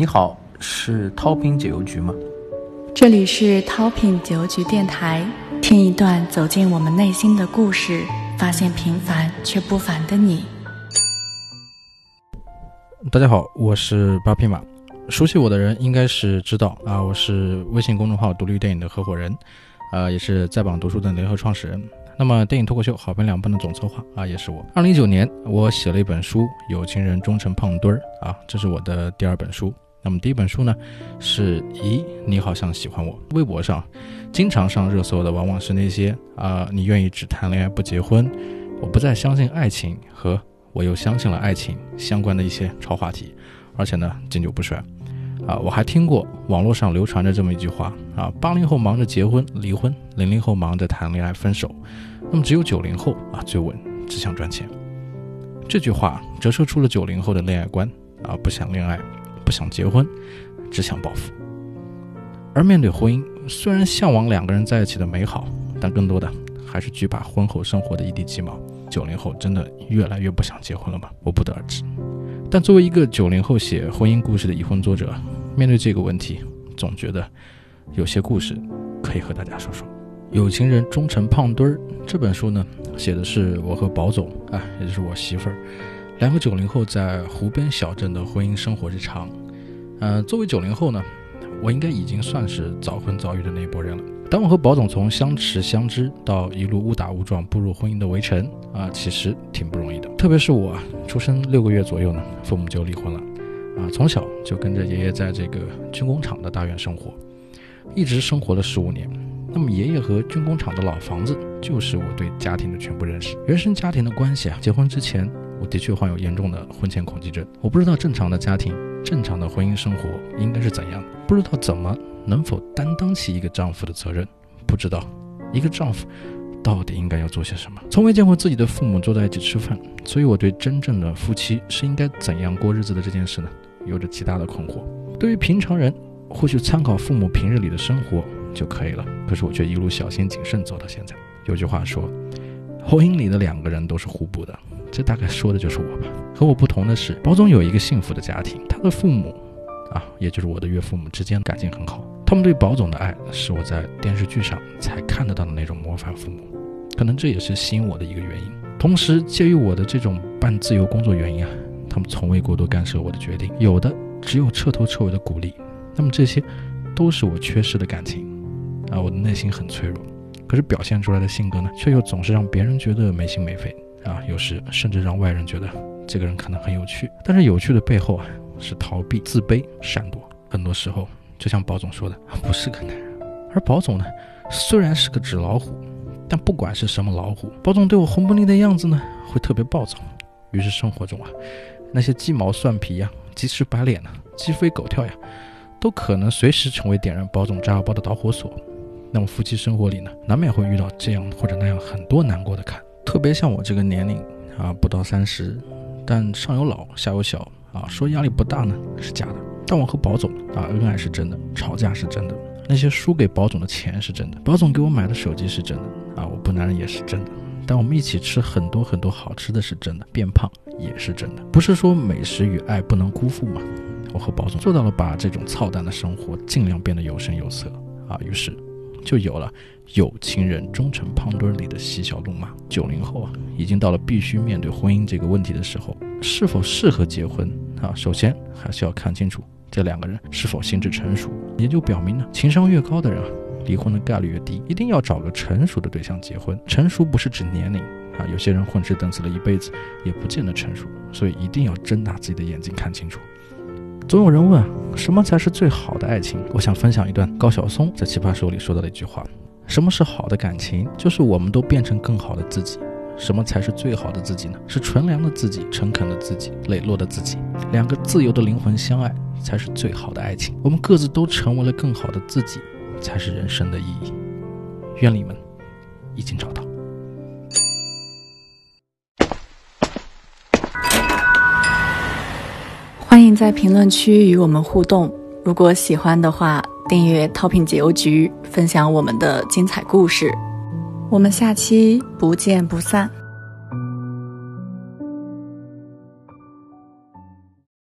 你好，是掏品解忧局吗？这里是掏品解忧局电台，听一段走进我们内心的故事，发现平凡却不凡的你。大家好，我是八匹马。熟悉我的人应该是知道啊，我是微信公众号独立电影的合伙人，啊，也是在榜读书的联合创始人。那么，电影脱口秀好评两本的总策划啊，也是我。二零一九年，我写了一本书《有情人终成胖墩儿》啊，这是我的第二本书。那么第一本书呢，是咦，你好像喜欢我。微博上经常上热搜的，往往是那些啊，你愿意只谈恋爱不结婚，我不再相信爱情和我又相信了爱情相关的一些超话题，而且呢，经久不衰。啊，我还听过网络上流传着这么一句话啊：八零后忙着结婚离婚，零零后忙着谈恋爱分手，那么只有九零后啊最稳，只想赚钱。这句话折射出了九零后的恋爱观啊，不想恋爱，不想结婚，只想暴富。而面对婚姻，虽然向往两个人在一起的美好，但更多的还是惧怕婚后生活的一地鸡毛。九零后真的越来越不想结婚了吗？我不得而知。但作为一个九零后写婚姻故事的已婚作者，面对这个问题，总觉得有些故事可以和大家说说。有情人终成胖墩儿这本书呢，写的是我和宝总啊，也就是我媳妇儿，两个九零后在湖边小镇的婚姻生活日常。呃，作为九零后呢，我应该已经算是早婚早育的那一波人了。当我和宝总从相识相知到一路误打误撞步入婚姻的围城啊，其实挺不容易的。特别是我出生六个月左右呢，父母就离婚了，啊，从小就跟着爷爷在这个军工厂的大院生活，一直生活了十五年。那么爷爷和军工厂的老房子就是我对家庭的全部认识。原生家庭的关系啊，结婚之前我的确患有严重的婚前恐惧症，我不知道正常的家庭、正常的婚姻生活应该是怎样，不知道怎么。能否担当起一个丈夫的责任？不知道，一个丈夫到底应该要做些什么？从未见过自己的父母坐在一起吃饭，所以我对真正的夫妻是应该怎样过日子的这件事呢，有着极大的困惑。对于平常人，或许参考父母平日里的生活就可以了。可是我却一路小心谨慎走到现在。有句话说，婚姻里的两个人都是互补的，这大概说的就是我吧。和我不同的是，宝总有一个幸福的家庭，他的父母。啊，也就是我的岳父母之间感情很好，他们对宝总的爱是我在电视剧上才看得到的那种模范父母，可能这也是吸引我的一个原因。同时，介于我的这种半自由工作原因啊，他们从未过多干涉我的决定，有的只有彻头彻尾的鼓励。那么这些，都是我缺失的感情啊，我的内心很脆弱，可是表现出来的性格呢，却又总是让别人觉得没心没肺啊，有时甚至让外人觉得这个人可能很有趣，但是有趣的背后啊。是逃避、自卑、闪躲，很多时候就像宝总说的，不是个男人。而宝总呢，虽然是个纸老虎，但不管是什么老虎，宝总对我红不腻的样子呢，会特别暴躁。于是生活中啊，那些鸡毛蒜皮呀、鸡翅白脸呢、鸡飞狗跳呀，都可能随时成为点燃宝总炸药包的导火索。那么夫妻生活里呢，难免会遇到这样或者那样很多难过的坎。特别像我这个年龄啊，不到三十，但上有老下有小。啊，说压力不大呢是假的，但我和宝总啊恩爱是真的，吵架是真的，那些输给宝总的钱是真的，宝总给我买的手机是真的，啊我不男人也是真的，但我们一起吃很多很多好吃的是真的，变胖也是真的，不是说美食与爱不能辜负吗？我和宝总做到了把这种操蛋的生活尽量变得有声有色啊，于是就有了有情人终成胖墩里的嬉笑怒骂。九零后啊，已经到了必须面对婚姻这个问题的时候。是否适合结婚啊？首先还是要看清楚这两个人是否心智成熟，研究表明呢，情商越高的人啊，离婚的概率越低。一定要找个成熟的对象结婚。成熟不是指年龄啊，有些人混吃等死了一辈子，也不见得成熟。所以一定要睁大自己的眼睛看清楚。总有人问，什么才是最好的爱情？我想分享一段高晓松在《奇葩说》里说到的一句话：什么是好的感情？就是我们都变成更好的自己。什么才是最好的自己呢？是纯良的自己、诚恳的自己、磊落的自己。两个自由的灵魂相爱，才是最好的爱情。我们各自都成为了更好的自己，才是人生的意义。愿你们已经找到。欢迎在评论区与我们互动。如果喜欢的话，订阅“ Toping 解忧局”，分享我们的精彩故事。我们下期不见不散。